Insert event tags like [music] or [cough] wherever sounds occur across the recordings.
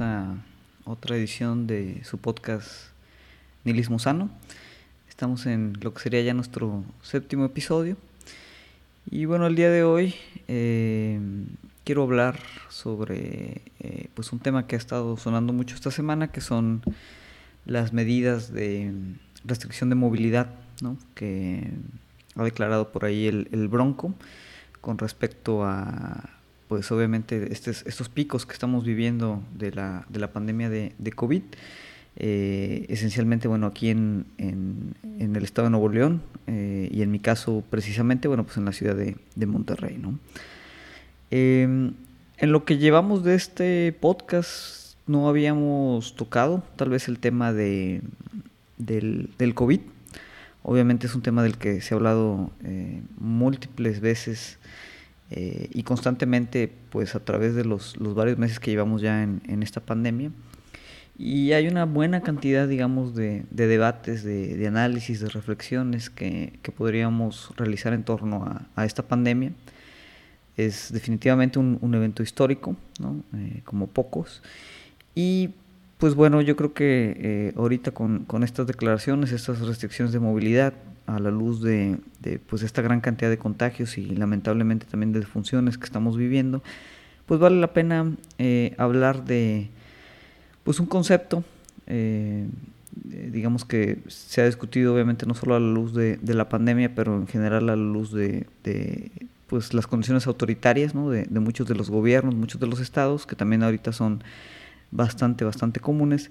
A otra edición de su podcast Nilismo Sano. Estamos en lo que sería ya nuestro séptimo episodio. Y bueno, el día de hoy eh, quiero hablar sobre eh, pues un tema que ha estado sonando mucho esta semana, que son las medidas de restricción de movilidad ¿no? que ha declarado por ahí el Bronco con respecto a pues obviamente estos picos que estamos viviendo de la, de la pandemia de, COVID, eh, esencialmente, bueno, aquí en, en, el estado de Nuevo León eh, y en mi caso precisamente, bueno, pues en la ciudad de, Monterrey, ¿no? Eh, en lo que llevamos de este podcast no habíamos tocado tal vez el tema de, del, del COVID. Obviamente es un tema del que se ha hablado eh, múltiples veces eh, y constantemente pues a través de los, los varios meses que llevamos ya en, en, esta pandemia. Y hay una buena cantidad, digamos, de, de debates, de, de, análisis, de reflexiones que, que podríamos realizar en torno a, a, esta pandemia. Es definitivamente un, un evento histórico, ¿no? eh, como pocos. Y pues bueno, yo creo que eh, ahorita con, con, estas declaraciones, estas restricciones de movilidad, a la luz de, de, pues esta gran cantidad de contagios y lamentablemente también de defunciones que estamos viviendo, pues vale la pena eh, hablar de pues un concepto, eh, digamos que se ha discutido obviamente no solo a la luz de, la pandemia, pero en general a la luz de, pues las condiciones autoritarias ¿no? de, muchos de los gobiernos, muchos de los estados, que también ahorita son bastante, bastante comunes,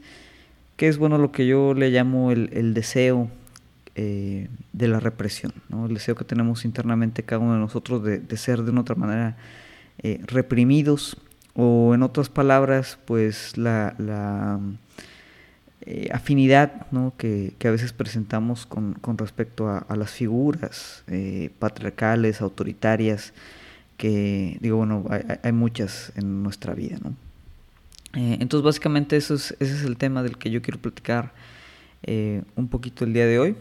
que es bueno lo que yo le llamo el deseo eh, de la represión, ¿no? el deseo que tenemos internamente cada uno de nosotros de, ser de una otra manera eh, reprimidos o en otras palabras pues la, la eh, afinidad ¿no? que, que, a veces presentamos con, con respecto a, las figuras patriarcales, autoritarias, que digo, bueno, hay, hay muchas en nuestra vida. ¿no? Entonces básicamente eso es, ese es el tema del que yo quiero platicar un poquito el día de hoy.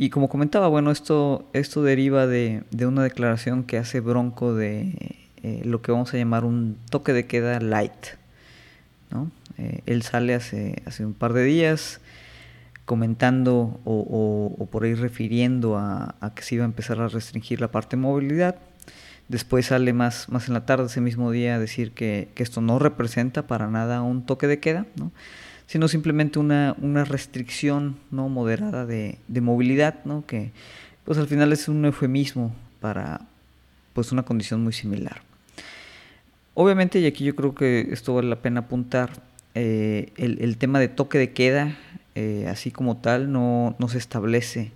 Y como comentaba, bueno, esto, esto deriva de, de una declaración que hace Bronco de eh, lo que vamos a llamar un toque de queda light. ¿no? Eh, él sale hace, hace un par de días comentando o, por ahí refiriendo a, a, que se iba a empezar a restringir la parte de movilidad. Después sale más, más en la tarde ese mismo día a decir que, que esto no representa para nada un toque de queda. ¿no? Sino simplemente una, una restricción no moderada de, de, movilidad, ¿no? que pues al final es un eufemismo para pues una condición muy similar. Obviamente, y aquí yo creo que esto vale la pena apuntar, eh, el, el, tema de toque de queda, eh, así como tal, no, no, se establece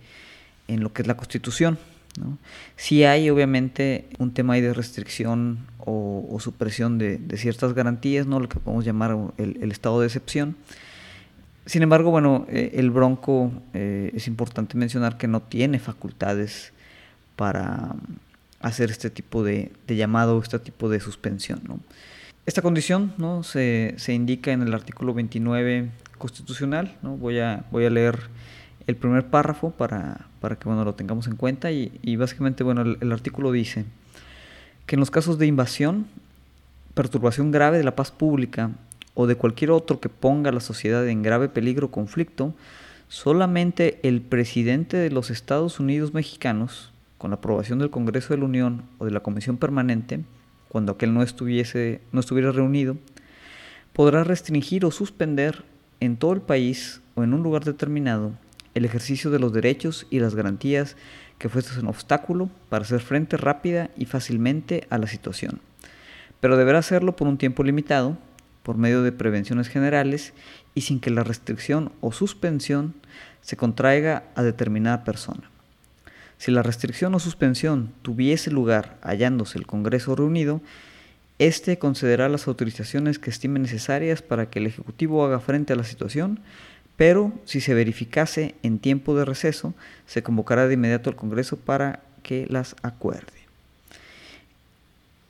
en lo que es la Constitución. ¿No? Sí hay obviamente un tema ahí de restricción o, o supresión de, de, ciertas garantías, ¿no? lo que podemos llamar el, el estado de excepción. Sin embargo, bueno, eh, el Bronco eh, es importante mencionar que no tiene facultades para hacer este tipo de, de llamado, este tipo de suspensión. ¿no? Esta condición ¿no? se, se, indica en el artículo 29 constitucional. ¿no? Voy, a, voy a leer el primer párrafo para, para que bueno, lo tengamos en cuenta y, básicamente bueno, el, el artículo dice que en los casos de invasión, perturbación grave de la paz pública o de cualquier otro que ponga a la sociedad en grave peligro o conflicto, solamente el presidente de los Estados Unidos mexicanos, con la aprobación del Congreso de la Unión o de la Comisión Permanente, cuando aquel no, estuviese, no estuviera reunido, podrá restringir o suspender en todo el país o en un lugar determinado el ejercicio de los derechos y las garantías que fuesen obstáculo para hacer frente rápida y fácilmente a la situación. Pero deberá hacerlo por un tiempo limitado, por medio de prevenciones generales y sin que la restricción o suspensión se contraiga a determinada persona. Si la restricción o suspensión tuviese lugar hallándose el Congreso reunido, éste concederá las autorizaciones que estime necesarias para que el Ejecutivo haga frente a la situación, pero si se verificase en tiempo de receso, se convocará de inmediato al Congreso para que las acuerde.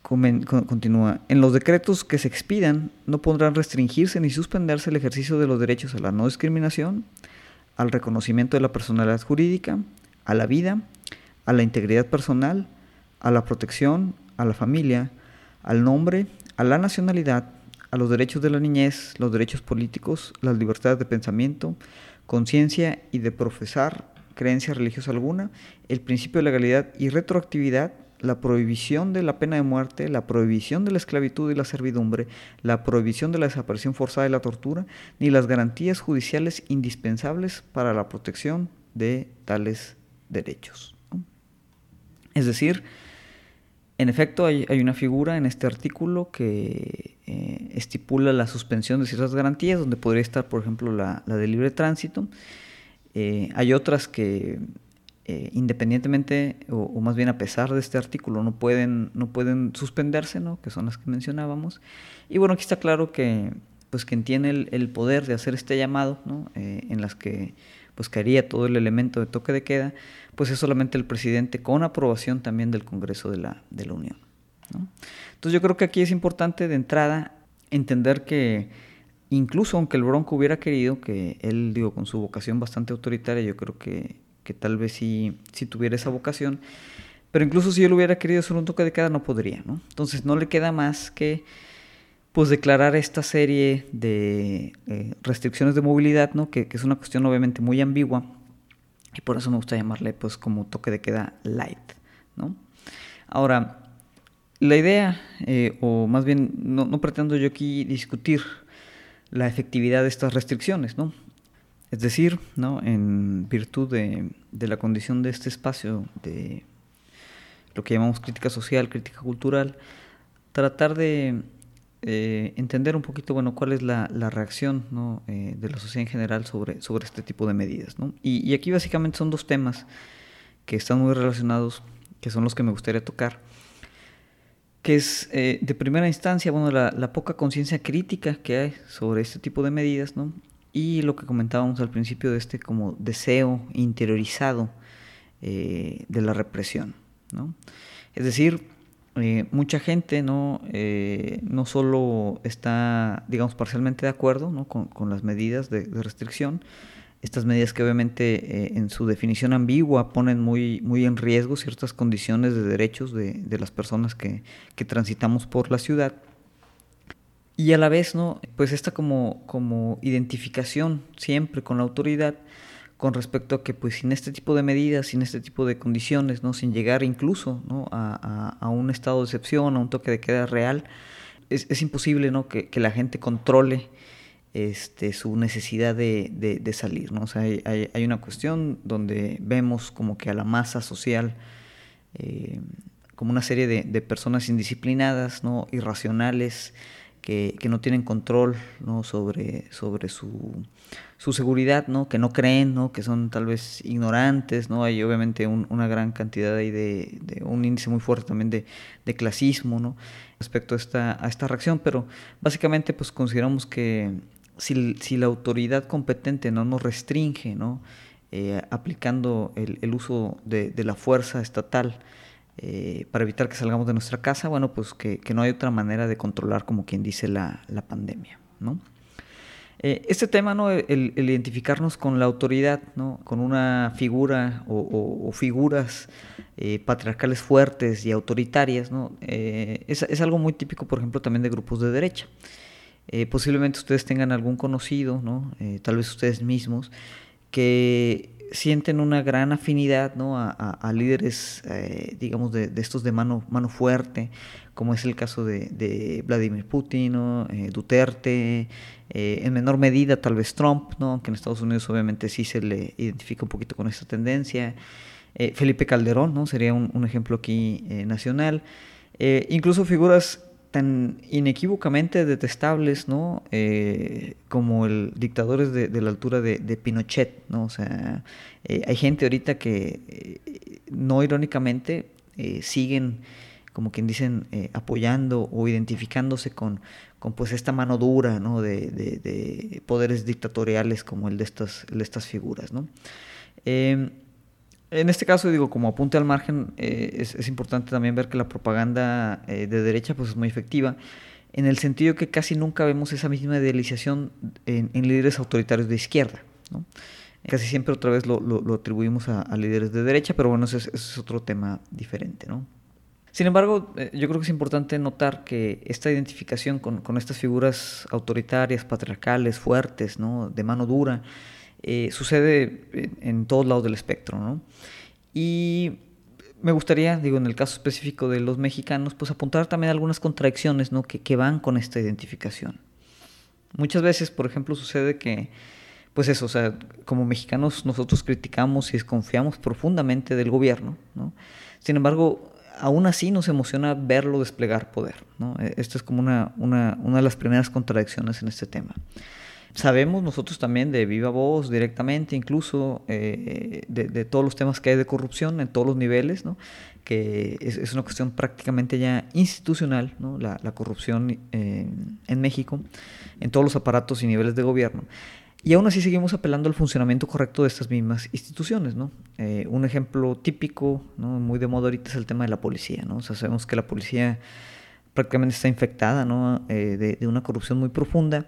Continúa, en los decretos que se expidan no podrán restringirse ni suspenderse el ejercicio de los derechos a la no discriminación, al reconocimiento de la personalidad jurídica, a la vida, a la integridad personal, a la protección, a la familia, al nombre, a la nacionalidad, a los derechos de la niñez, los derechos políticos, las libertades de pensamiento, conciencia y de profesar creencia religiosa alguna, el principio de legalidad y retroactividad, la prohibición de la pena de muerte, la prohibición de la esclavitud y la servidumbre, la prohibición de la desaparición forzada y la tortura, ni las garantías judiciales indispensables para la protección de tales derechos. Es decir, en efecto hay, una figura en este artículo que eh, estipula la suspensión de ciertas garantías, donde podría estar, por ejemplo, la, de libre tránsito. Eh, hay otras que eh, independientemente o, más bien a pesar de este artículo no pueden, no pueden suspenderse, ¿no? que son las que mencionábamos. Y bueno, aquí está claro que, pues, quien tiene el, poder de hacer este llamado, ¿no? en las que pues caería todo el elemento de toque de queda, pues es solamente el presidente con aprobación también del Congreso de la, de la Unión. Entonces yo creo que aquí es importante de entrada entender que incluso aunque el Bronco hubiera querido, que él, digo, con su vocación bastante autoritaria, yo creo que, que tal vez sí, sí, tuviera esa vocación, pero incluso si él hubiera querido hacer un toque de queda, no podría, ¿no? Entonces no le queda más que pues declarar esta serie de eh, restricciones de movilidad, ¿no? Que, es una cuestión obviamente muy ambigua y por eso me gusta llamarle pues como toque de queda light, ¿no? Ahora, la idea, eh, o más bien no, pretendo yo aquí discutir la efectividad de estas restricciones, ¿no? Es decir, ¿no? en virtud de, de la condición de este espacio de lo que llamamos crítica social, crítica cultural, tratar de eh, entender un poquito, bueno, cuál es la, reacción eh, de la sociedad en general sobre, sobre este tipo de medidas. Y, aquí básicamente son dos temas que están muy relacionados, que son los que me gustaría tocar, que es eh, de primera instancia, bueno, la, poca conciencia crítica que hay sobre este tipo de medidas, ¿no? y lo que comentábamos al principio de este como deseo interiorizado de la represión. ¿no? Es decir, eh, mucha gente no, eh, no solo está, digamos, parcialmente de acuerdo ¿no? con, las medidas de, restricción, estas medidas que obviamente eh, en su definición ambigua ponen muy, muy en riesgo ciertas condiciones de derechos de, de las personas que, que, transitamos por la ciudad. Y a la vez, ¿no? Pues esta como, como identificación siempre con la autoridad, con respecto a que pues sin este tipo de medidas, sin este tipo de condiciones, ¿no? sin llegar incluso ¿no? a, a, un estado de excepción, a un toque de queda real, es, es imposible ¿no? que, que, la gente controle este, su necesidad de, de, salir. ¿no? O sea, hay, hay, una cuestión donde vemos como que a la masa social eh, como una serie de, de personas indisciplinadas, ¿no? irracionales, que, que, no tienen control ¿no? sobre, sobre su, su, seguridad, ¿no? que no creen, ¿no? que son tal vez ignorantes, ¿no? hay obviamente una gran cantidad ahí de, de, un índice muy fuerte también de, de clasismo ¿no? respecto a esta, a esta reacción, pero básicamente pues consideramos que si, si la autoridad competente no nos restringe, ¿no? Eh, aplicando el, el uso de, de la fuerza estatal, eh, para evitar que salgamos de nuestra casa, bueno, pues que, no hay otra manera de controlar, como quien dice, la, pandemia, ¿no? Eh, este tema, ¿no? El, identificarnos con la autoridad, ¿no? Con una figura o, figuras eh, patriarcales fuertes y autoritarias, ¿no? Es, es, algo muy típico, por ejemplo, también de grupos de derecha. posiblemente ustedes tengan algún conocido, ¿no? tal vez ustedes mismos, que sienten una gran afinidad ¿no? a, líderes, eh, digamos, de, estos de mano, mano fuerte, como es el caso de, Vladimir Putin, eh, Duterte, eh, en menor medida tal vez Trump, ¿no? aunque en Estados Unidos obviamente sí se le identifica un poquito con esta tendencia. Felipe Calderón ¿no? sería un, ejemplo aquí nacional. incluso figuras tan inequívocamente detestables, ¿no? Eh, como el dictadores de, la altura de, Pinochet, ¿no? O sea, eh, hay gente ahorita que, eh, no irónicamente, siguen, como quien dicen, apoyando o identificándose con, con pues esta mano dura, ¿no? De, poderes dictatoriales como el de estas, de estas figuras, ¿no? En este caso, digo, como apunte al margen, eh, es, importante también ver que la propaganda eh, de derecha pues, es muy efectiva, en el sentido que casi nunca vemos esa misma idealización en, líderes autoritarios de izquierda. ¿no? Casi siempre otra vez lo, atribuimos a, líderes de derecha, pero bueno, ese, es otro tema diferente. ¿no? Sin embargo, eh, yo creo que es importante notar que esta identificación con, con estas figuras autoritarias, patriarcales, fuertes, ¿no? de mano dura, eh, sucede en, en, todos lados del espectro. ¿no? Y me gustaría, digo, en el caso específico de los mexicanos, pues apuntar también algunas contradicciones ¿no? que, que van con esta identificación. Muchas veces, por ejemplo, sucede que, pues eso, o sea, como mexicanos nosotros criticamos y desconfiamos profundamente del gobierno, ¿no? Sin embargo, aún así nos emociona verlo desplegar poder, ¿no? E, esto es como una, una, una de las primeras contradicciones en este tema. Sabemos nosotros también de viva voz, directamente, incluso eh, de, de, todos los temas que hay de corrupción en todos los niveles, ¿no? que es, es, una cuestión prácticamente ya institucional, ¿no? la, la, corrupción eh, en México, en todos los aparatos y niveles de gobierno. Y aún así seguimos apelando al funcionamiento correcto de estas mismas instituciones. ¿no? Eh, un ejemplo típico, ¿no? muy de moda ahorita, es el tema de la policía. ¿no? O sea, sabemos que la policía prácticamente está infectada ¿no? eh, de, una corrupción muy profunda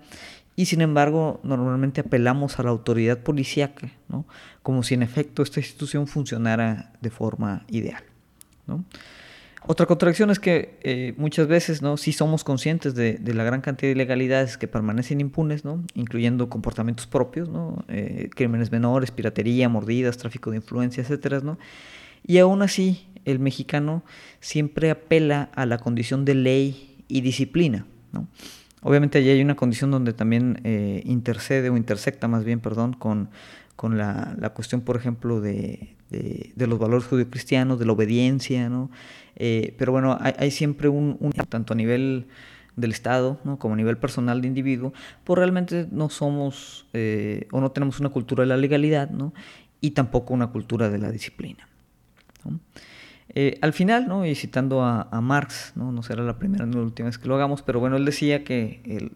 y sin embargo normalmente apelamos a la autoridad policíaca, ¿no? como si en efecto esta institución funcionara de forma ideal. ¿no? Otra contradicción es que eh, muchas veces ¿no? sí somos conscientes de, la gran cantidad de ilegalidades que permanecen impunes, ¿no? incluyendo comportamientos propios, ¿no? eh, crímenes menores, piratería, mordidas, tráfico de influencia, etc. ¿no? Y aún así el mexicano siempre apela a la condición de ley y disciplina. ¿no? Obviamente allí hay una condición donde también eh, intercede o intersecta más bien, perdón, con, con la, la cuestión, por ejemplo, de, de, los valores judio-cristianos, de la obediencia, ¿no? Eh, pero bueno, hay, siempre un, tanto a nivel del Estado ¿no? como a nivel personal de individuo, pues realmente no somos eh, o no tenemos una cultura de la legalidad ¿no? y tampoco una cultura de la disciplina. Eh, al final, ¿no? y citando a, Marx, ¿no? no será la primera ni la última vez que lo hagamos, pero bueno, él decía que,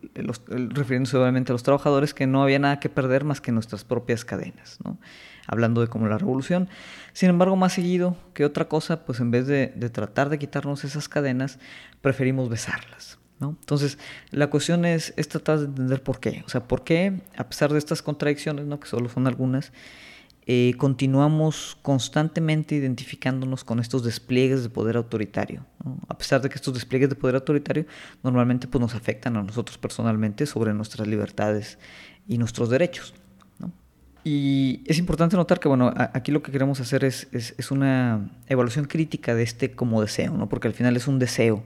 refiriéndose obviamente a los trabajadores, que no había nada que perder más que nuestras propias cadenas, ¿no? hablando de como la revolución. Sin embargo, más seguido que otra cosa, pues en vez de, de tratar de quitarnos esas cadenas, preferimos besarlas. ¿no? Entonces, la cuestión es, es, tratar de entender por qué. O sea, por qué, a pesar de estas contradicciones, ¿no? que solo son algunas, eh, continuamos constantemente identificándonos con estos despliegues de poder autoritario. A pesar de que estos despliegues de poder autoritario normalmente pues, nos afectan a nosotros personalmente sobre nuestras libertades y nuestros derechos. Y es importante notar que, bueno, aquí lo que queremos hacer es, es, una evaluación crítica de este como deseo, ¿no? porque al final es un deseo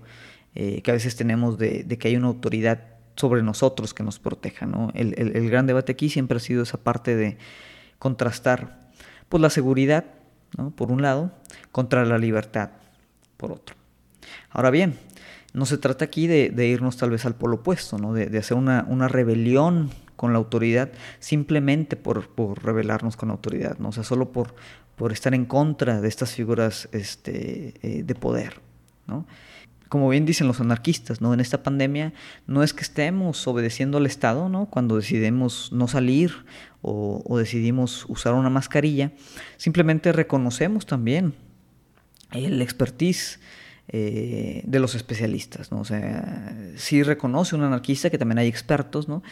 eh, que a veces tenemos de, que hay una autoridad sobre nosotros que nos proteja. ¿no? El, el gran debate aquí siempre ha sido esa parte de contrastar pues, la seguridad, por un lado, contra la libertad, por otro. Ahora bien, no se trata aquí de, irnos tal vez al polo opuesto, ¿no? de, hacer una, rebelión con la autoridad simplemente por, rebelarnos con la autoridad, ¿no? o sea, solo por, por estar en contra de estas figuras este, eh, de poder. ¿no? Como bien dicen los anarquistas, ¿no? En esta pandemia no es que estemos obedeciendo al Estado, ¿no? Cuando decidimos no salir o, decidimos usar una mascarilla, simplemente reconocemos también el expertise eh, de los especialistas, ¿no? O sea, sí reconoce un anarquista que también hay expertos, ¿no?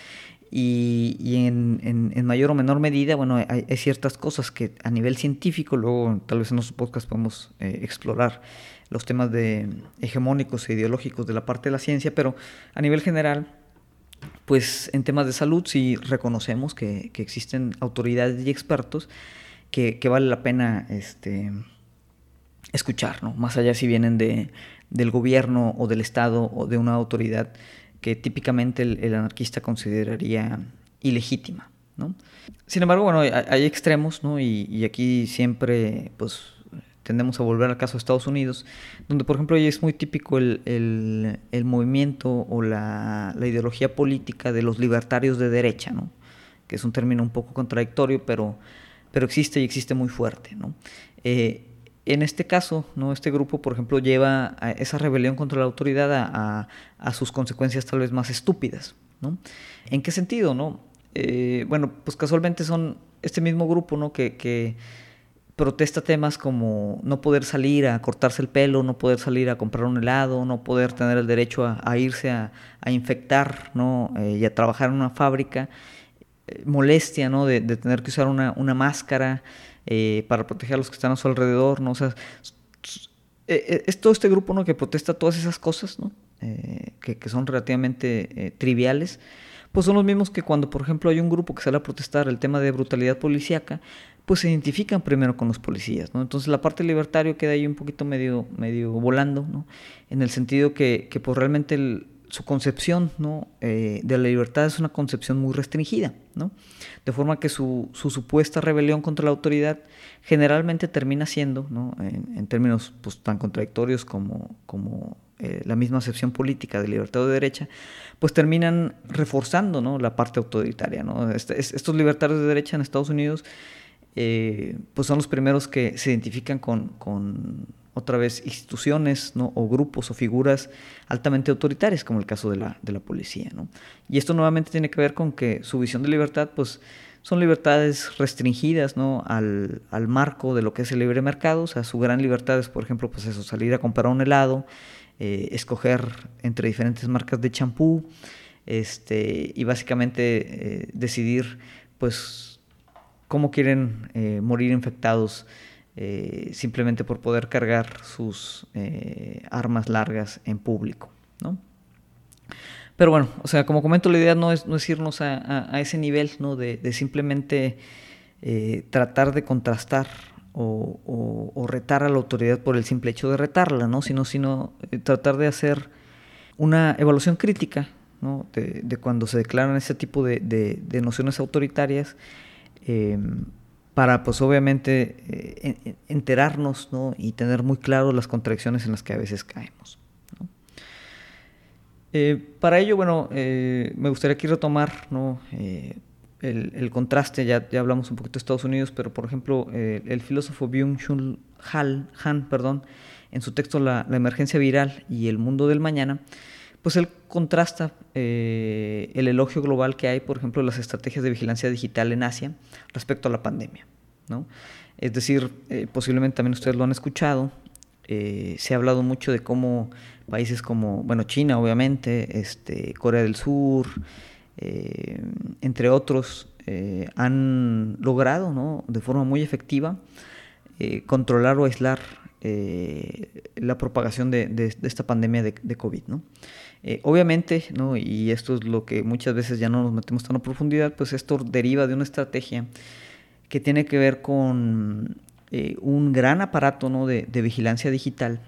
Y, en, mayor o menor medida, bueno, hay, ciertas cosas que a nivel científico, luego tal vez en los podcasts podemos eh, explorar los temas de hegemónicos e ideológicos de la parte de la ciencia, pero a nivel general, pues en temas de salud sí reconocemos que, que existen autoridades y expertos que, que, vale la pena este, escuchar, ¿no? más allá si vienen de, del gobierno o del Estado o de una autoridad que típicamente el, anarquista consideraría ilegítima. ¿no? Sin embargo, bueno, hay, hay extremos, ¿no? Y, y, aquí siempre, pues, tendemos a volver al caso de Estados Unidos, donde, por ejemplo, es muy típico el, el, el movimiento o la, la, ideología política de los libertarios de derecha, ¿no? Que es un término un poco contradictorio, pero, pero existe y existe muy fuerte, ¿no? Eh, en este caso, ¿no? este grupo, por ejemplo, lleva a esa rebelión contra la autoridad a, a, a, sus consecuencias tal vez más estúpidas. ¿no? ¿En qué sentido? No? Eh, bueno, pues casualmente son este mismo grupo ¿no? que, que, protesta temas como no poder salir a cortarse el pelo, no poder salir a comprar un helado, no poder tener el derecho a, irse a, infectar ¿no? Eh, y a trabajar en una fábrica, eh, molestia ¿no? de, de, tener que usar una, una máscara, eh, para proteger a los que están a su alrededor, ¿no? O sea, es todo este grupo ¿no? que protesta todas esas cosas, ¿no? que, que, son relativamente triviales, pues son los mismos que cuando, por ejemplo, hay un grupo que sale a protestar el tema de brutalidad policíaca, pues se identifican primero con los policías, ¿no? Entonces la parte libertario queda ahí un poquito medio, medio volando, ¿no? En el sentido que, que pues realmente su concepción ¿no? Eh, de la libertad es una concepción muy restringida, ¿no? De forma que su, su supuesta rebelión contra la autoridad generalmente termina siendo, ¿no? en, términos pues, tan contradictorios como, como eh, la misma acepción política de libertad de derecha, pues terminan reforzando ¿no? la parte autoritaria. ¿no? Este, estos libertarios de derecha en Estados Unidos eh, pues son los primeros que se identifican con, otra vez instituciones ¿no? o grupos o figuras altamente autoritarias, como el caso de la, de la policía. ¿no? Y esto nuevamente tiene que ver con que su visión de libertad pues, son libertades restringidas ¿no? al, al, marco de lo que es el libre mercado. O sea, su gran libertad es, por ejemplo, pues eso, salir a comprar un helado, eh, escoger entre diferentes marcas de champú este, y básicamente eh, decidir pues cómo quieren eh, morir infectados simplemente por poder cargar sus armas largas en público. ¿no? Pero bueno, o sea, como comento, la idea no es, no es irnos a, ese nivel ¿no? de, simplemente tratar de contrastar o, retar a la autoridad por el simple hecho de retarla, ¿no? sino, sino tratar de hacer una evaluación crítica ¿no? de, cuando se declaran ese tipo de, de nociones autoritarias Em, para pues obviamente eh, enterarnos y tener muy claro las contradicciones en las que a veces caemos. Eh, para ello, bueno, eh, me gustaría aquí retomar el, contraste, ya, ya hablamos un poquito de Estados Unidos, pero por ejemplo, el filósofo Byung-Chul Han, perdón, en su texto la, emergencia viral y el mundo del mañana, pues él contrasta eh, el elogio global que hay, por ejemplo, las estrategias de vigilancia digital en Asia respecto a la pandemia. ¿no? Es decir, eh, posiblemente también ustedes lo han escuchado, eh, se ha hablado mucho de cómo países como, bueno, China obviamente, este, Corea del Sur, entre otros, han logrado ¿no? de forma muy efectiva controlar o aislar la propagación de, esta pandemia de, de COVID. ¿no? Eh, obviamente, ¿no? y esto es lo que muchas veces ya no nos metemos tan a profundidad, pues esto deriva de una estrategia que tiene que ver con eh, un gran aparato ¿no? de, vigilancia digital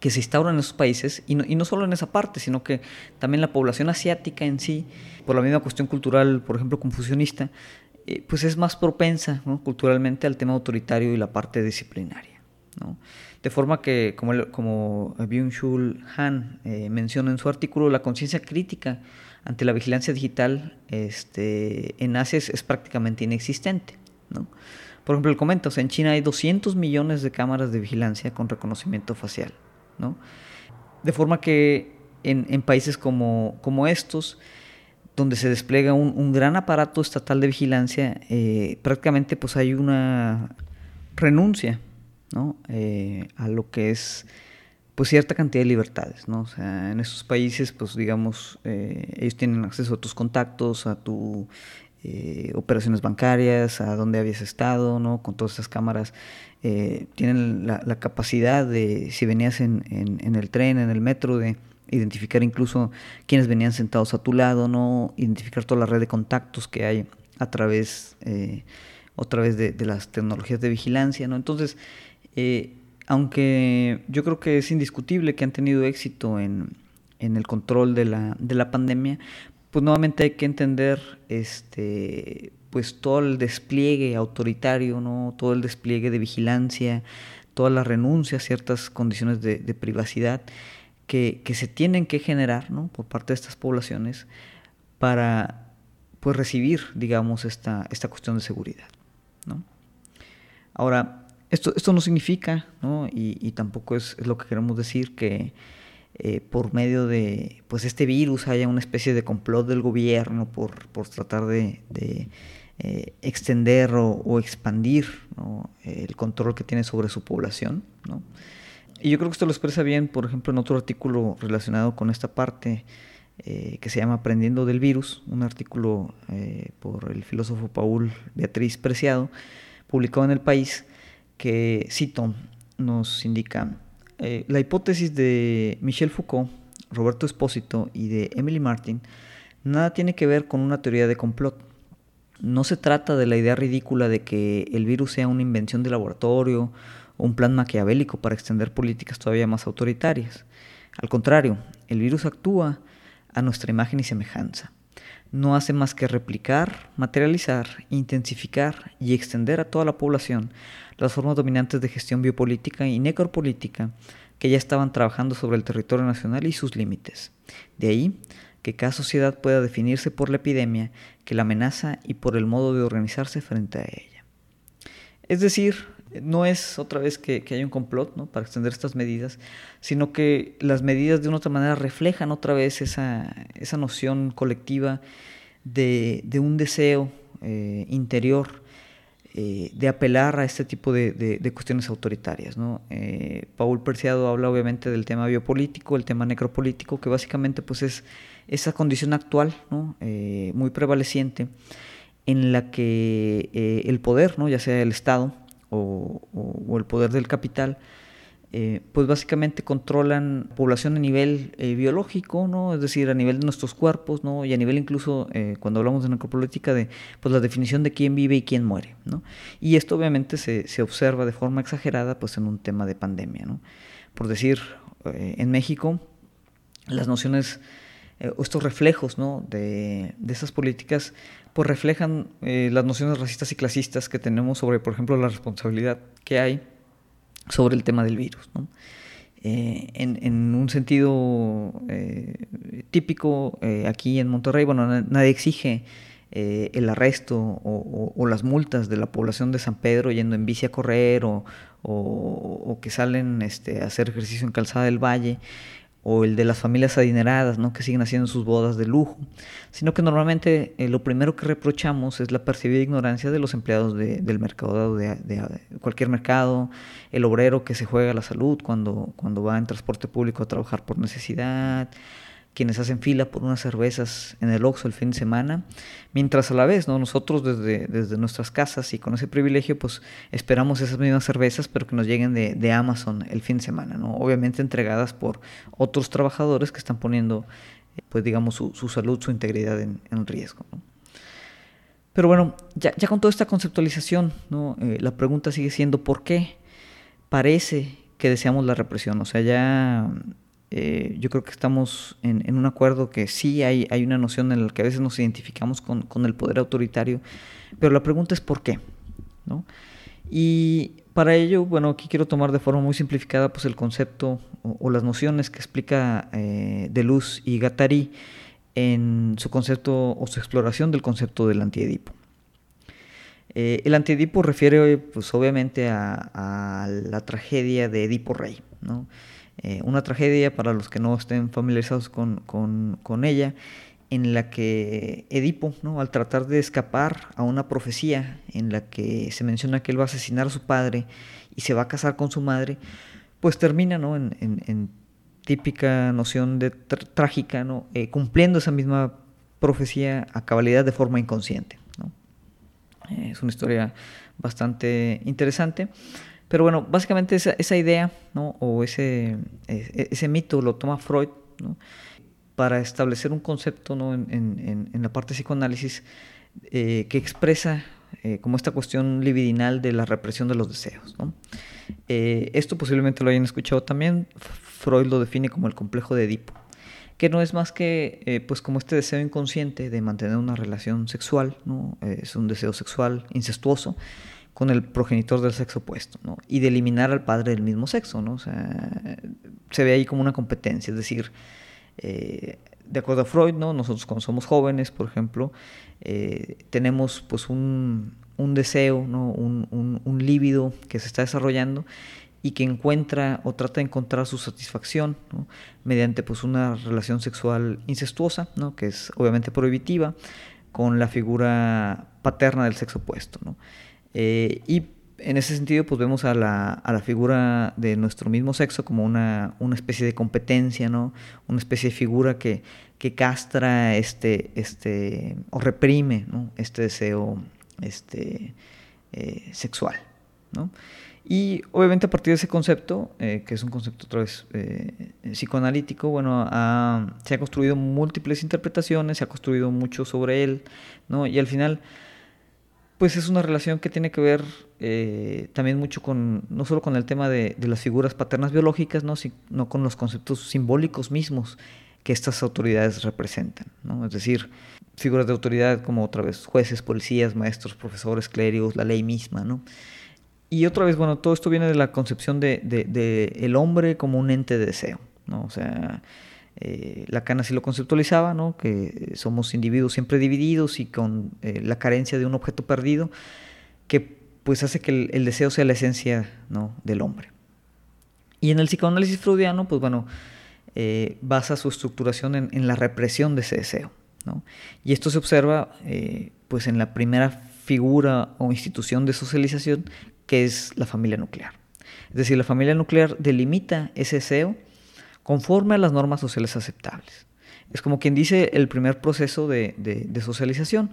que se instaura en esos países, y no, y no, solo en esa parte, sino que también la población asiática en sí, por la misma cuestión cultural, por ejemplo, confucionista, eh, pues es más propensa culturalmente al tema autoritario y la parte disciplinaria. ¿no? De forma que, como, como Byung-Chul Han eh, menciona en su artículo, la conciencia crítica ante la vigilancia digital este, en Asia es, prácticamente inexistente. ¿no? Por ejemplo, él comenta, en China hay 200 millones de cámaras de vigilancia con reconocimiento facial. De forma que en, países como, como, estos, donde se despliega un, gran aparato estatal de vigilancia, eh, prácticamente pues hay una renuncia ¿no? Eh, a lo que es pues cierta cantidad de libertades, ¿no? O sea, en esos países, pues digamos, eh, ellos tienen acceso a tus contactos, a tus eh, operaciones bancarias, a dónde habías estado, ¿no? Con todas esas cámaras, tienen la, capacidad de, si venías en, el tren, en el metro, de identificar incluso quienes venían sentados a tu lado, ¿no? Identificar toda la red de contactos que hay a través, otra vez de, las tecnologías de vigilancia, ¿no? Entonces, eh, aunque yo creo que es indiscutible que han tenido éxito en, el control de la pandemia, pues nuevamente hay que entender este pues todo el despliegue autoritario, ¿no? todo el despliegue de vigilancia, toda la renuncia a ciertas condiciones de, privacidad que, se tienen que generar ¿no? por parte de estas poblaciones para pues recibir, digamos, esta, esta cuestión de seguridad. ¿no? Ahora, esto, esto no significa, ¿no? Y, tampoco es, lo que queremos decir, que eh, por medio de pues este virus haya una especie de complot del gobierno por, por tratar de, eh, extender o, expandir el control que tiene sobre su población. Y yo creo que esto lo expresa bien, por ejemplo, en otro artículo relacionado con esta parte eh, que se llama Aprendiendo del Virus, un artículo por el filósofo Paul Beatriz Preciado, publicado en El País, que cito, nos indica, eh, la hipótesis de Michel Foucault, Roberto Espósito y de Emily Martin nada tiene que ver con una teoría de complot. No se trata de la idea ridícula de que el virus sea una invención de laboratorio o un plan maquiavélico para extender políticas todavía más autoritarias. Al contrario, el virus actúa a nuestra imagen y semejanza. No hace más que replicar, materializar, intensificar y extender a toda la población las formas dominantes de gestión biopolítica y necropolítica que ya estaban trabajando sobre el territorio nacional y sus límites. De ahí que cada sociedad pueda definirse por la epidemia que la amenaza y por el modo de organizarse frente a ella. Es decir, no es otra vez que, que hay un complot ¿no? para extender estas medidas, sino que las medidas de una otra manera reflejan otra vez esa, esa noción colectiva de, de un deseo eh, interior eh, de apelar a este tipo de, de, cuestiones autoritarias. ¿no? Eh, Paul Perciado habla obviamente del tema biopolítico, el tema necropolítico, que básicamente pues es esa condición actual, ¿no? muy prevaleciente, en la que el poder, ¿no? ya sea el Estado, o, el poder del capital, eh, pues básicamente controlan población a nivel eh, biológico, ¿no? Es decir, a nivel de nuestros cuerpos, ¿no? Y a nivel incluso, eh, cuando hablamos de necropolítica, de pues la definición de quién vive y quién muere, ¿no? Y esto obviamente se, se observa de forma exagerada, pues en un tema de pandemia, ¿no? Por decir, en México, las nociones o estos reflejos, ¿no? De, de esas políticas pues reflejan las nociones racistas y clasistas que tenemos sobre, por ejemplo, la responsabilidad que hay sobre el tema del virus. Eh, en, un sentido eh, típico, aquí en Monterrey, bueno, nadie exige el arresto o, las multas de la población de San Pedro yendo en bici a correr o, o que salen este, a hacer ejercicio en Calzada del Valle o el de las familias adineradas, ¿no? que siguen haciendo sus bodas de lujo, sino que normalmente eh, lo primero que reprochamos es la percibida ignorancia de los empleados del mercado, de, de, cualquier mercado, el obrero que se juega la salud cuando, cuando va en transporte público a trabajar por necesidad, quienes hacen fila por unas cervezas en el Oxxo el fin de semana, mientras a la vez, ¿no? Nosotros desde, desde nuestras casas y con ese privilegio, pues esperamos esas mismas cervezas, pero que nos lleguen de, de Amazon el fin de semana, ¿no? Obviamente entregadas por otros trabajadores que están poniendo, pues digamos, su, su salud, su integridad en, riesgo. Pero bueno, ya, ya, con toda esta conceptualización, ¿no? Eh, la pregunta sigue siendo ¿por qué parece que deseamos la represión? O sea, ya eh, yo creo que estamos en, un acuerdo que sí hay, hay una noción en la que a veces nos identificamos con, el poder autoritario, pero la pregunta es por qué. ¿no? Y para ello, bueno, aquí quiero tomar de forma muy simplificada pues, el concepto o, las nociones que explica eh, Deleuze y Gattari en su concepto o su exploración del concepto del antiedipo. Eh, el antiedipo refiere pues, obviamente a, a, la tragedia de Edipo Rey. ¿no? Eh, una tragedia para los que no estén familiarizados con, con, ella, en la que Edipo, ¿no? al tratar de escapar a una profecía en la que se menciona que él va a asesinar a su padre y se va a casar con su madre, pues termina ¿no? en, típica noción de trágica, ¿no? Eh, cumpliendo esa misma profecía a cabalidad de forma inconsciente. ¿no? Eh, es una historia bastante interesante. Pero bueno, básicamente esa, esa idea, ¿no? o ese, e, ese, mito lo toma Freud ¿no? para establecer un concepto ¿no? en, en, en la parte de psicoanálisis eh, que expresa eh, como esta cuestión libidinal de la represión de los deseos. ¿no? Eh, esto posiblemente lo hayan escuchado también, Freud lo define como el complejo de Edipo, que no es más que pues como este deseo inconsciente de mantener una relación sexual, ¿no? es un deseo sexual incestuoso, con el progenitor del sexo opuesto, ¿no? Y de eliminar al padre del mismo sexo, ¿no? Se ve ahí como una competencia, es decir, eh, de acuerdo a Freud, ¿no? Nosotros cuando somos jóvenes, por ejemplo, eh, tenemos pues un, deseo, ¿no? Un, un, un, líbido que se está desarrollando y que encuentra o trata de encontrar su satisfacción ¿no? mediante pues una relación sexual incestuosa, ¿no? que es obviamente prohibitiva, con la figura paterna del sexo opuesto. ¿no? Eh, y en ese sentido, pues vemos a la, a la figura de nuestro mismo sexo como una, una, especie de competencia, ¿no? Una especie de figura que, que castra este, este, o reprime este deseo este, eh, sexual, ¿no? Y obviamente a partir de ese concepto, eh, que es un concepto otra vez psicoanalítico, bueno, se ha construido múltiples interpretaciones, se ha construido mucho sobre él, ¿no? Y al final, pues es una relación que tiene que ver eh, también mucho con, no solo con el tema de, las figuras paternas biológicas, ¿no? sino con los conceptos simbólicos mismos que estas autoridades representan, ¿no? Es decir, figuras de autoridad como otra vez jueces, policías, maestros, profesores, clérigos, la ley misma, ¿no? Y otra vez, bueno, todo esto viene de la concepción de, de, el hombre como un ente de deseo, ¿no? O sea, eh, Lacan así lo conceptualizaba, ¿no? Que somos individuos siempre divididos y con eh, la carencia de un objeto perdido, que pues hace que el, deseo sea la esencia, ¿no? Del hombre. Y en el psicoanálisis freudiano, pues bueno, eh, basa su estructuración en, en, la represión de ese deseo, ¿no? Y esto se observa, eh, pues en la primera figura o institución de socialización que es la familia nuclear. Es decir, la familia nuclear delimita ese deseo conforme a las normas sociales aceptables. Es como quien dice el primer proceso de, socialización.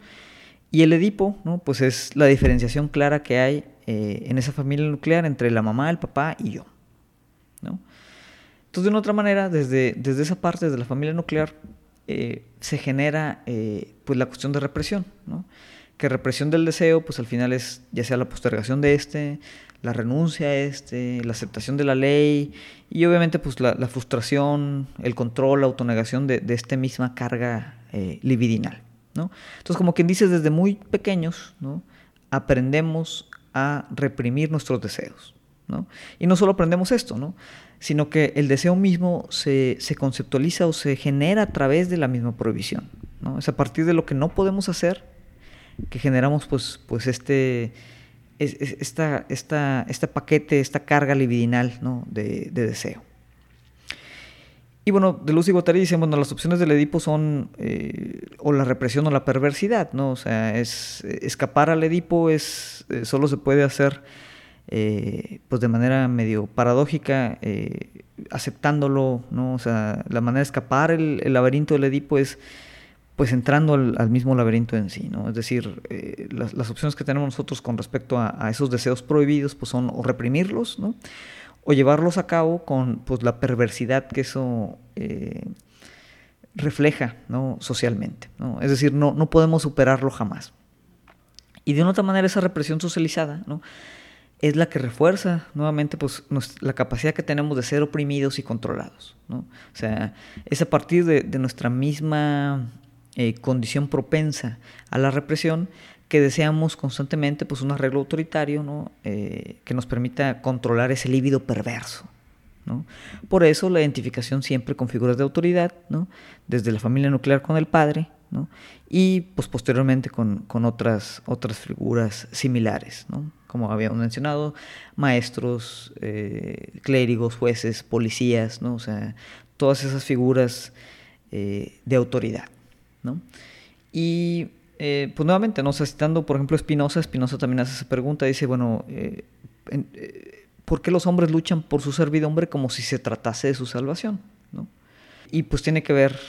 Y el Edipo, ¿no? pues es la diferenciación clara que hay eh, en esa familia nuclear entre la mamá, el papá y yo. ¿no? Entonces, de una otra manera, desde, desde esa parte, de la familia nuclear, eh, se genera eh, pues la cuestión de represión. ¿no? que represión del deseo, pues al final es ya sea la postergación de este, la renuncia este, la aceptación de la ley y obviamente pues la, frustración, el control, la autonegación de, de esta misma carga eh, libidinal. ¿no? Entonces, como quien dice, desde muy pequeños ¿no? aprendemos a reprimir nuestros deseos. ¿no? Y no solo aprendemos esto, ¿no? sino que el deseo mismo se, se, conceptualiza o se genera a través de la misma prohibición. ¿no? Es a partir de lo que no podemos hacer que generamos pues, pues este, esta, esta, este paquete, esta carga libidinal ¿no? de, deseo. Y bueno, de Luz y Guattari dicen, bueno, las opciones del Edipo son eh, o la represión o la perversidad, ¿no? O sea, es escapar al Edipo es eh, solo se puede hacer eh, pues de manera medio paradójica, aceptándolo, ¿no? O sea, la manera de escapar el, el laberinto del Edipo es pues entrando al, mismo laberinto en sí, ¿no? Es decir, eh, las, opciones que tenemos nosotros con respecto a, esos deseos prohibidos, pues son o reprimirlos, ¿no? O llevarlos a cabo con pues, la perversidad que eso eh, refleja, ¿no? Socialmente, ¿no? Es decir, no, no podemos superarlo jamás. Y de una otra manera esa represión socializada, ¿no? es la que refuerza nuevamente pues, la capacidad que tenemos de ser oprimidos y controlados. ¿no? O sea, es a partir de, de nuestra misma eh, condición propensa a la represión que deseamos constantemente pues un arreglo autoritario ¿no? Eh, que nos permita controlar ese líbido perverso. ¿no? Por eso la identificación siempre con figuras de autoridad, ¿no? desde la familia nuclear con el padre ¿no? y pues, posteriormente con, con, otras, otras figuras similares, como habíamos mencionado, maestros, eh, clérigos, jueces, policías, o sea, todas esas figuras de autoridad. Y eh, pues nuevamente, ¿no? citando por ejemplo Spinoza, Spinoza también hace esa pregunta, dice, bueno, eh, eh, ¿por qué los hombres luchan por su servidumbre como si se tratase de su salvación? ¿no? Y pues tiene que ver,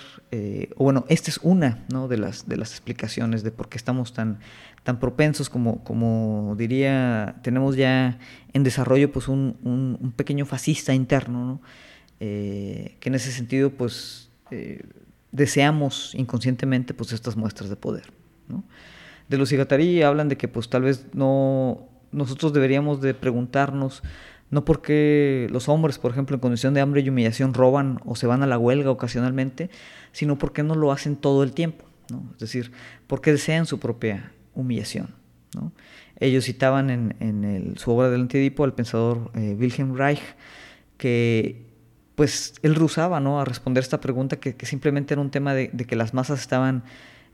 o bueno, esta es una ¿no? de, las, de las explicaciones de por qué estamos tan, tan propensos, como, como diría, tenemos ya en desarrollo pues un, un, pequeño fascista interno, ¿no? que en ese sentido pues deseamos inconscientemente pues estas muestras de poder. De los Cigatari hablan de que pues tal vez no nosotros deberíamos de preguntarnos no por qué los hombres, por ejemplo, en condición de hambre y humillación roban o se van a la huelga ocasionalmente, sino por qué no lo hacen todo el tiempo. ¿no? Es decir, por qué desean su propia humillación. Ellos citaban en, en su obra del Antidipo al pensador eh, Wilhelm Reich que pues él rusaba ¿no? a responder esta pregunta que, simplemente era un tema de, que las masas estaban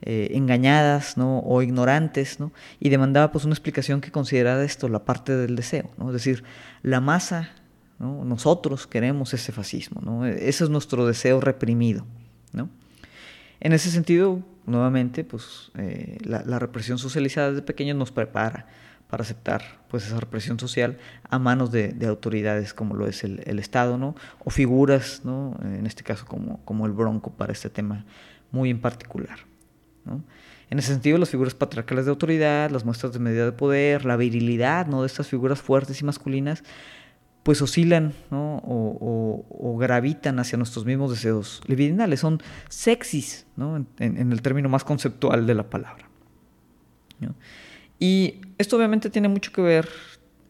eh, engañadas ¿no? o ignorantes ¿no? y demandaba pues una explicación que considerara esto la parte del deseo, ¿no? es decir, la masa, ¿no? nosotros queremos ese fascismo, ¿no? ese es nuestro deseo reprimido. ¿no? En ese sentido, nuevamente, pues eh, la, represión socializada desde pequeños nos prepara para aceptar pues esa represión social a manos de, autoridades como lo es el, Estado, ¿no? O figuras, ¿no? En este caso como, como el Bronco para este tema muy en particular. En ese sentido, las figuras patriarcales de autoridad, las muestras de medida de poder, la virilidad ¿no? de estas figuras fuertes y masculinas, pues oscilan o, gravitan hacia nuestros mismos deseos libidinales. Son sexys ¿no? en, el término más conceptual de la palabra. Y esto obviamente tiene mucho que ver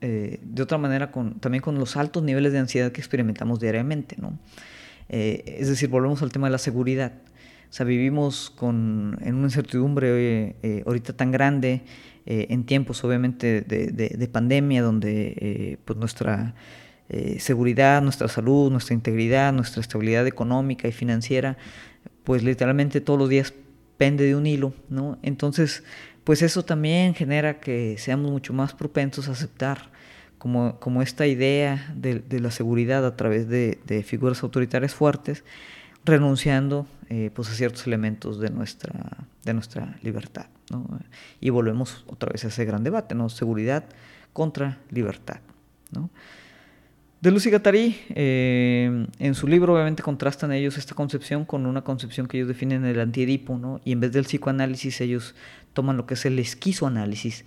eh, de otra manera con, también con los altos niveles de ansiedad que experimentamos diariamente. ¿no? Eh, es decir, volvemos al tema de la seguridad. O sea, vivimos con, en una incertidumbre eh, ahorita tan grande, en tiempos obviamente de, de pandemia, donde pues nuestra eh, seguridad, nuestra salud, nuestra integridad, nuestra estabilidad económica y financiera, pues literalmente todos los días pende de un hilo, ¿no? Entonces, pues eso también genera que seamos mucho más propensos a aceptar como, como esta idea de, la seguridad a través de, figuras autoritarias fuertes, renunciando eh, pues a ciertos elementos de nuestra, de nuestra libertad. Y volvemos otra vez a ese gran debate, ¿no? seguridad contra libertad. ¿no? De Lucy Gattari, eh, en su libro obviamente contrastan ellos esta concepción con una concepción que ellos definen el antiedipo, ¿no? y en vez del psicoanálisis ellos toman lo que es el esquizoanálisis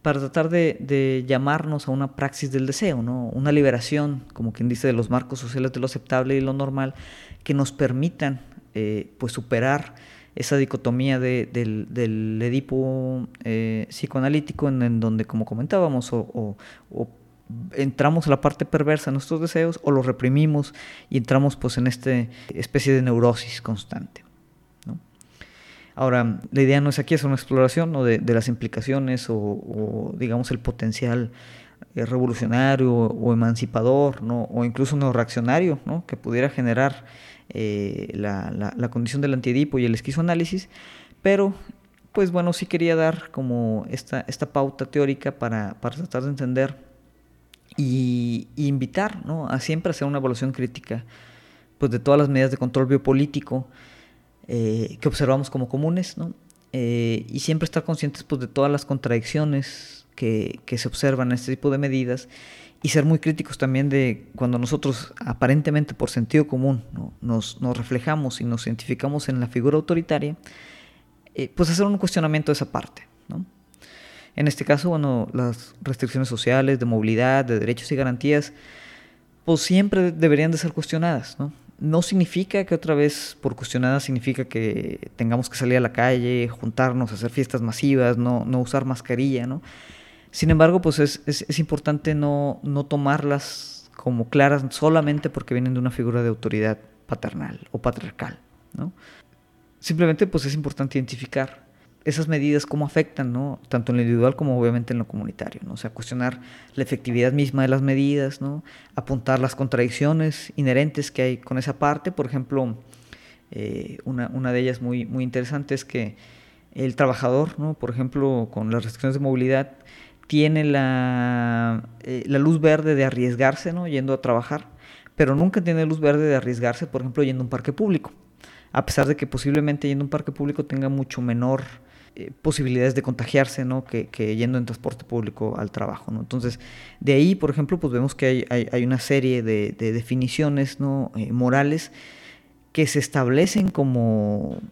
para tratar de, llamarnos a una praxis del deseo, ¿no? una liberación, como quien dice, de los marcos sociales de lo aceptable y lo normal, que nos permitan eh, pues superar esa dicotomía del, Edipo eh, psicoanalítico en, donde, como comentábamos, o, o entramos a la parte perversa de nuestros deseos o los reprimimos y entramos pues en esta especie de neurosis constante. Ahora, la idea no es aquí hacer una exploración de, las implicaciones o, digamos el potencial eh, revolucionario o emancipador ¿no? o incluso neoreaccionario ¿no? que pudiera generar eh, la, la, condición del antiedipo y el esquizoanálisis, pero pues bueno, sí quería dar como esta, esta pauta teórica para, para tratar de entender y, invitar ¿no? a siempre hacer una evaluación crítica pues, de todas las medidas de control biopolítico eh, que observamos como comunes ¿no? Eh, y siempre estar conscientes pues, de todas las contradicciones que, que, se observan en este tipo de medidas y ser muy críticos también de cuando nosotros aparentemente por sentido común ¿no? nos, nos, reflejamos y nos identificamos en la figura autoritaria, eh, pues hacer un cuestionamiento de esa parte. ¿no? En este caso, bueno, las restricciones sociales, de movilidad, de derechos y garantías, pues siempre deberían de ser cuestionadas, ¿no? No significa que otra vez por cuestionadas significa que tengamos que salir a la calle, juntarnos, hacer fiestas masivas, no, no usar mascarilla, ¿no? Sin embargo, pues es, es, importante no, no tomarlas como claras solamente porque vienen de una figura de autoridad paternal o patriarcal, ¿no? Simplemente pues es importante identificar esas medidas cómo afectan, ¿no? Tanto en lo individual como obviamente en lo comunitario, ¿no? O sea, cuestionar la efectividad misma de las medidas, ¿no? Apuntar las contradicciones inherentes que hay con esa parte. Por ejemplo, eh, una, una, de ellas muy, muy interesante es que el trabajador, ¿no? Por ejemplo, con las restricciones de movilidad, tiene la, eh, la luz verde de arriesgarse, ¿no? Yendo a trabajar, pero nunca tiene luz verde de arriesgarse, por ejemplo, yendo a un parque público. A pesar de que posiblemente yendo a un parque público tenga mucho menor eh, posibilidades de contagiarse, ¿no? Que, yendo en transporte público al trabajo, ¿no? Entonces, de ahí, por ejemplo, pues vemos que hay, hay, una serie de, definiciones, ¿no? Eh, morales que se establecen como,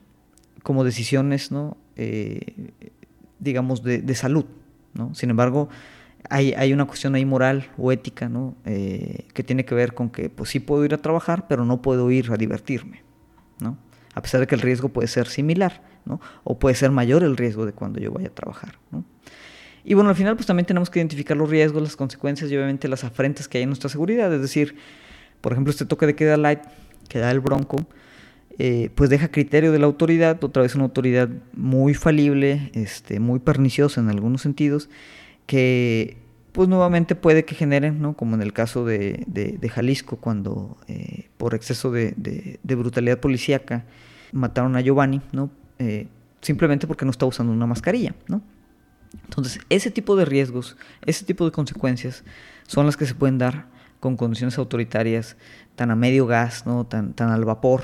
como decisiones, ¿no? Eh, digamos, de, salud, ¿no? Sin embargo, hay, hay, una cuestión ahí moral o ética, ¿no? que tiene que ver con que, pues sí puedo ir a trabajar, pero no puedo ir a divertirme, ¿no? A pesar de que el riesgo puede ser similar. O puede ser mayor el riesgo de cuando yo vaya a trabajar, Y bueno, al final pues también tenemos que identificar los riesgos, las consecuencias y obviamente las afrentas que hay en nuestra seguridad. Es decir, por ejemplo, este toque de queda light que da el bronco, eh, pues deja criterio de la autoridad, otra vez una autoridad muy falible, este, muy perniciosa en algunos sentidos, que pues nuevamente puede que generen, ¿no? como en el caso de, Jalisco, cuando eh, por exceso de, de, brutalidad policíaca mataron a Giovanni, ¿no? Eh, simplemente porque no está usando una mascarilla, ¿no? Entonces, ese tipo de riesgos, ese tipo de consecuencias son las que se pueden dar con condiciones autoritarias tan a medio gas, ¿no? tan, tan al vapor,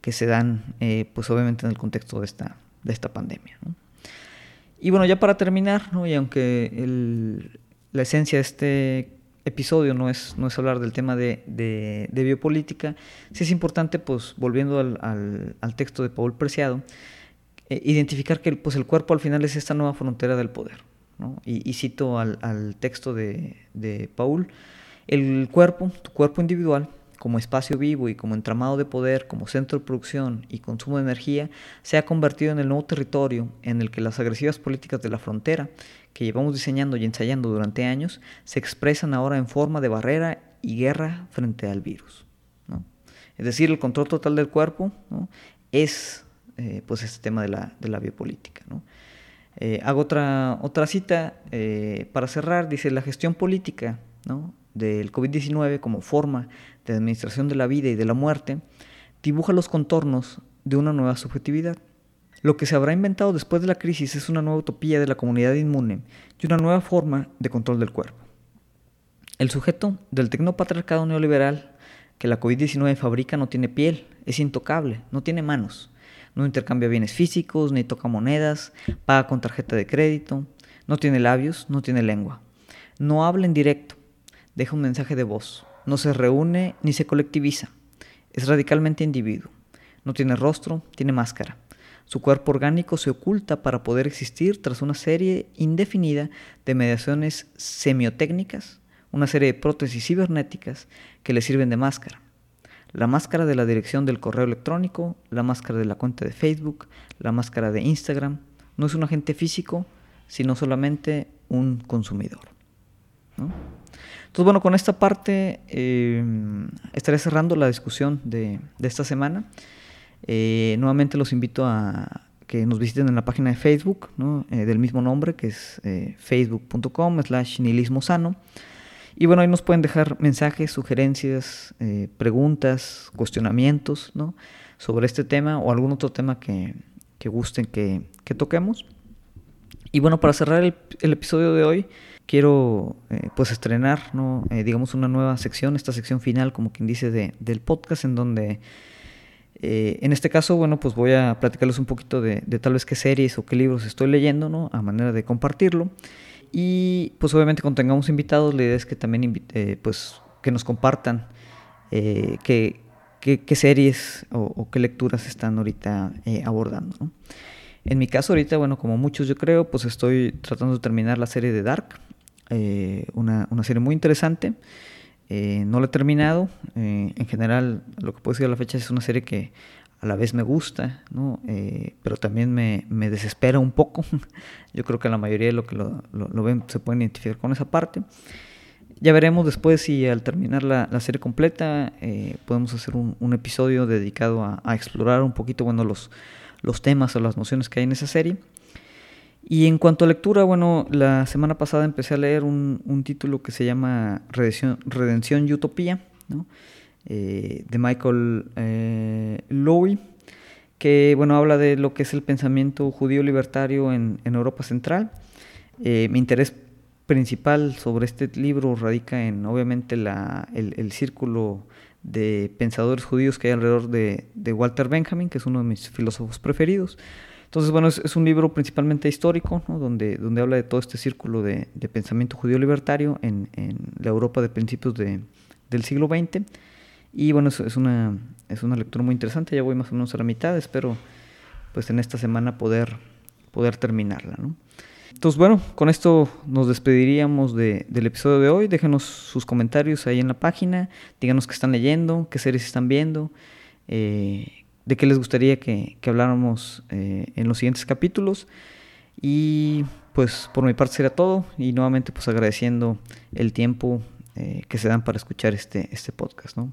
que se dan, eh, pues obviamente en el contexto de esta, de esta pandemia. Y bueno, ya para terminar, ¿no? y aunque la esencia de este episodio no es, no es hablar del tema de, de, biopolítica, sí es importante, pues volviendo al, al, al texto de Paul Preciado, eh, identificar que pues, el cuerpo al final es esta nueva frontera del poder. Y, cito al, texto de, de Paul, el cuerpo, tu cuerpo individual, como espacio vivo y como entramado de poder, como centro de producción y consumo de energía, se ha convertido en el nuevo territorio en el que las agresivas políticas de la frontera, que llevamos diseñando y ensayando durante años, se expresan ahora en forma de barrera y guerra frente al virus. Es decir, el control total del cuerpo es eh, pues este tema de la, de la biopolítica. Eh, hago otra, otra cita eh, para cerrar, dice, la gestión política del COVID-19 como forma de administración de la vida y de la muerte, dibuja los contornos de una nueva subjetividad. Lo que se habrá inventado después de la crisis es una nueva utopía de la comunidad inmune y una nueva forma de control del cuerpo. El sujeto del tecnopatriarcado neoliberal que la COVID-19 fabrica no tiene piel, es intocable, no tiene manos, no intercambia bienes físicos, ni toca monedas, paga con tarjeta de crédito, no tiene labios, no tiene lengua, no habla en directo, deja un mensaje de voz, no se reúne ni se colectiviza. Es radicalmente individuo. No tiene rostro, tiene máscara. Su cuerpo orgánico se oculta para poder existir tras una serie indefinida de mediaciones semiotécnicas, una serie de prótesis cibernéticas que le sirven de máscara. La máscara de la dirección del correo electrónico, la máscara de la cuenta de Facebook, la máscara de Instagram. No es un agente físico, sino solamente un consumidor. Entonces, bueno, con esta parte eh, estaré cerrando la discusión de, esta semana. Eh, nuevamente los invito a que nos visiten en la página de Facebook eh, del mismo nombre, que es facebook.com slash nihilismo sano. Y bueno, ahí nos pueden dejar mensajes, sugerencias, preguntas, cuestionamientos sobre este tema o algún otro tema que, gusten que, toquemos. Y bueno, para cerrar el episodio de hoy, quiero eh, pues estrenar, ¿no? Eh, digamos, una nueva sección, esta sección final, como quien dice, de, del podcast, en donde, eh, en este caso, bueno, pues voy a platicarles un poquito de, tal vez qué series o qué libros estoy leyendo, ¿no? A manera de compartirlo. Y pues obviamente cuando tengamos invitados, la idea es que también, pues, que nos compartan qué, qué, series o, qué lecturas están ahorita abordando, ¿no? En mi caso ahorita, bueno, como muchos yo creo, pues estoy tratando de terminar la serie de Dark, eh, una, serie muy interesante. Eh, no la he terminado. Eh, en general, lo que puedo decir a la fecha es una serie que a la vez me gusta, ¿no? pero también me, desespera un poco. [laughs] Yo creo que la mayoría de lo que lo, ven se pueden identificar con esa parte. Ya veremos después si al terminar la, serie completa podemos hacer un, episodio dedicado a, a, explorar un poquito bueno, los, los temas o las nociones que hay en esa serie. Y en cuanto a lectura, bueno, la semana pasada empecé a leer un, título que se llama Redención, y Utopía, eh, de Michael eh, Lowy, que bueno, habla de lo que es el pensamiento judío libertario en, Europa Central. Eh, mi interés principal sobre este libro radica en, obviamente, la, el, círculo de pensadores judíos que hay alrededor de, de Walter Benjamin, que es uno de mis filósofos preferidos. Entonces, bueno, es, un libro principalmente histórico, donde, donde habla de todo este círculo de, pensamiento judío libertario en, la Europa de principios del siglo XX. Y bueno, es, una, es una lectura muy interesante, ya voy más o menos a la mitad, espero pues en esta semana poder, poder terminarla. Entonces, bueno, con esto nos despediríamos del episodio de hoy. Déjenos sus comentarios ahí en la página, díganos qué están leyendo, qué series están viendo. Eh, de qué les gustaría que, habláramos eh, en los siguientes capítulos. Y pues por mi parte sería todo y nuevamente pues agradeciendo el tiempo eh, que se dan para escuchar este, este podcast. ¿no?